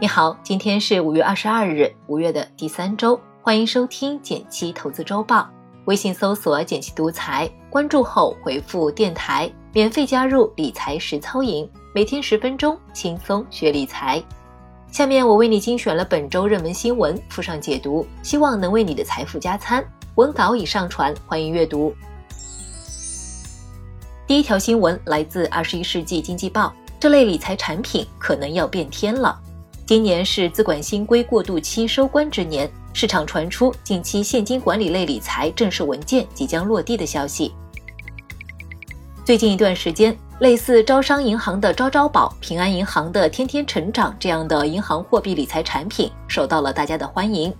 你好，今天是五月二十二日，五月的第三周，欢迎收听简七投资周报。微信搜索“简七独裁”，关注后回复“电台”，免费加入理财实操营，每天十分钟，轻松学理财。下面我为你精选了本周热门新闻，附上解读，希望能为你的财富加餐。文稿已上传，欢迎阅读。第一条新闻来自《二十一世纪经济报》，这类理财产品可能要变天了。今年是资管新规过渡期收官之年，市场传出近期现金管理类理财正式文件即将落地的消息。最近一段时间，类似招商银行的招招宝、平安银行的天天成长这样的银行货币理财产品受到了大家的欢迎。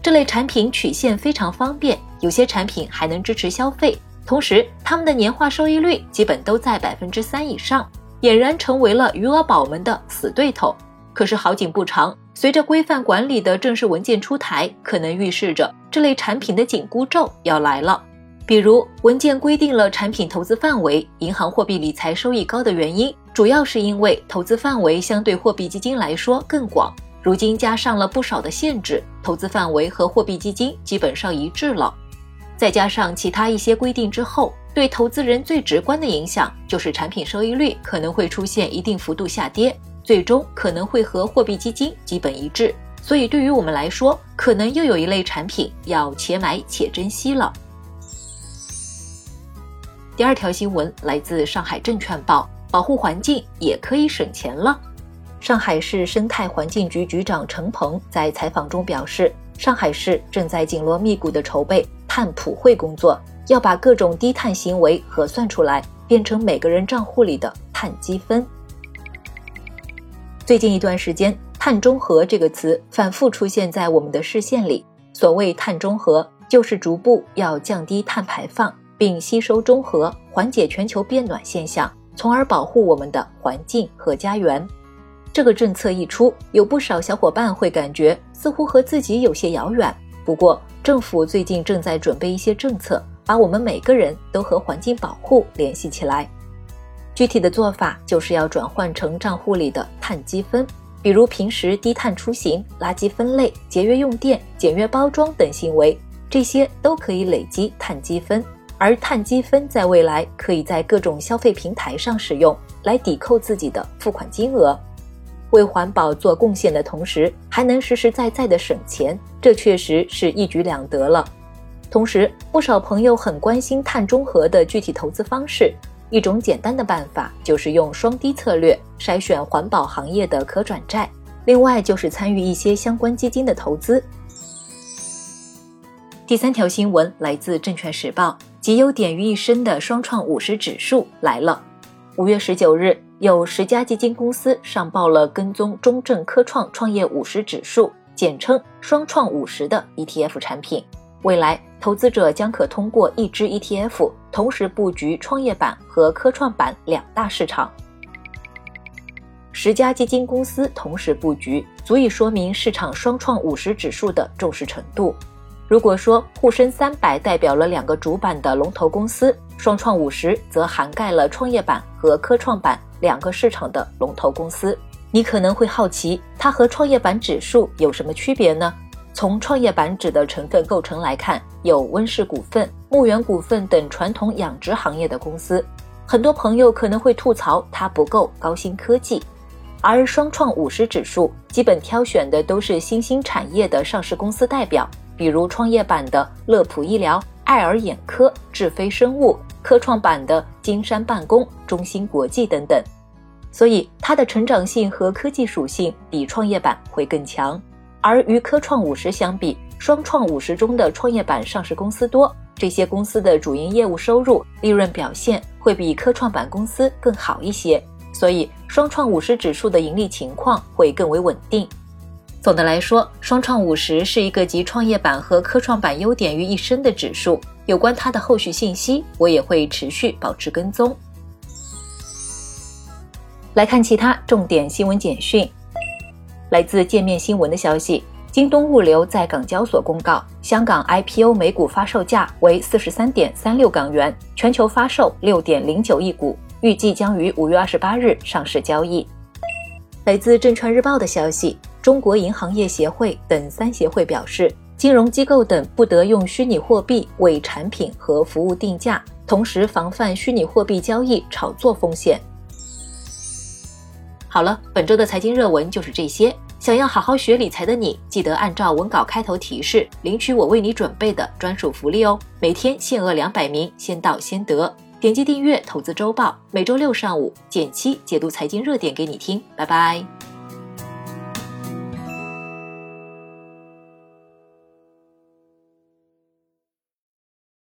这类产品曲线非常方便，有些产品还能支持消费，同时他们的年化收益率基本都在百分之三以上，俨然成为了余额宝们的死对头。可是好景不长，随着规范管理的正式文件出台，可能预示着这类产品的紧箍咒要来了。比如，文件规定了产品投资范围，银行货币理财收益高的原因，主要是因为投资范围相对货币基金来说更广。如今加上了不少的限制，投资范围和货币基金基本上一致了。再加上其他一些规定之后，对投资人最直观的影响就是产品收益率可能会出现一定幅度下跌。最终可能会和货币基金基本一致，所以对于我们来说，可能又有一类产品要且买且珍惜了。第二条新闻来自上海证券报，保护环境也可以省钱了。上海市生态环境局局长陈鹏在采访中表示，上海市正在紧锣密鼓地筹备碳普惠工作，要把各种低碳行为核算出来，变成每个人账户里的碳积分。最近一段时间，“碳中和”这个词反复出现在我们的视线里。所谓“碳中和”，就是逐步要降低碳排放，并吸收中和，缓解全球变暖现象，从而保护我们的环境和家园。这个政策一出，有不少小伙伴会感觉似乎和自己有些遥远。不过，政府最近正在准备一些政策，把我们每个人都和环境保护联系起来。具体的做法就是要转换成账户里的碳积分，比如平时低碳出行、垃圾分类、节约用电、简约包装等行为，这些都可以累积碳积分。而碳积分在未来可以在各种消费平台上使用，来抵扣自己的付款金额，为环保做贡献的同时，还能实实在在的省钱，这确实是一举两得了。同时，不少朋友很关心碳中和的具体投资方式。一种简单的办法就是用双低策略筛选环保行业的可转债，另外就是参与一些相关基金的投资。第三条新闻来自证券时报，集优点于一身的双创五十指数来了。五月十九日，有十家基金公司上报了跟踪中证科创创业五十指数，简称双创五十的 ETF 产品。未来，投资者将可通过一支 ETF 同时布局创业板和科创板两大市场。十家基金公司同时布局，足以说明市场双创五十指数的重视程度。如果说沪深三百代表了两个主板的龙头公司，双创五十则涵盖了创业板和科创板两个市场的龙头公司。你可能会好奇，它和创业板指数有什么区别呢？从创业板指的成分构成来看，有温氏股份、牧原股份等传统养殖行业的公司。很多朋友可能会吐槽它不够高新科技，而双创五十指数基本挑选的都是新兴产业的上市公司代表，比如创业板的乐普医疗、爱尔眼科、智飞生物，科创板的金山办公、中芯国际等等。所以它的成长性和科技属性比创业板会更强。而与科创五十相比，双创五十中的创业板上市公司多，这些公司的主营业务收入、利润表现会比科创板公司更好一些，所以双创五十指数的盈利情况会更为稳定。总的来说，双创五十是一个集创业板和科创板优点于一身的指数。有关它的后续信息，我也会持续保持跟踪。来看其他重点新闻简讯。来自界面新闻的消息，京东物流在港交所公告，香港 IPO 每股发售价为四十三点三六港元，全球发售六点零九亿股，预计将于五月二十八日上市交易。来自证券日报的消息，中国银行业协会等三协会表示，金融机构等不得用虚拟货币为产品和服务定价，同时防范虚拟货币交易炒作风险。好了，本周的财经热文就是这些。想要好好学理财的你，记得按照文稿开头提示领取我为你准备的专属福利哦！每天限额两百名，先到先得。点击订阅《投资周报》，每周六上午减七解读财经热点给你听。拜拜。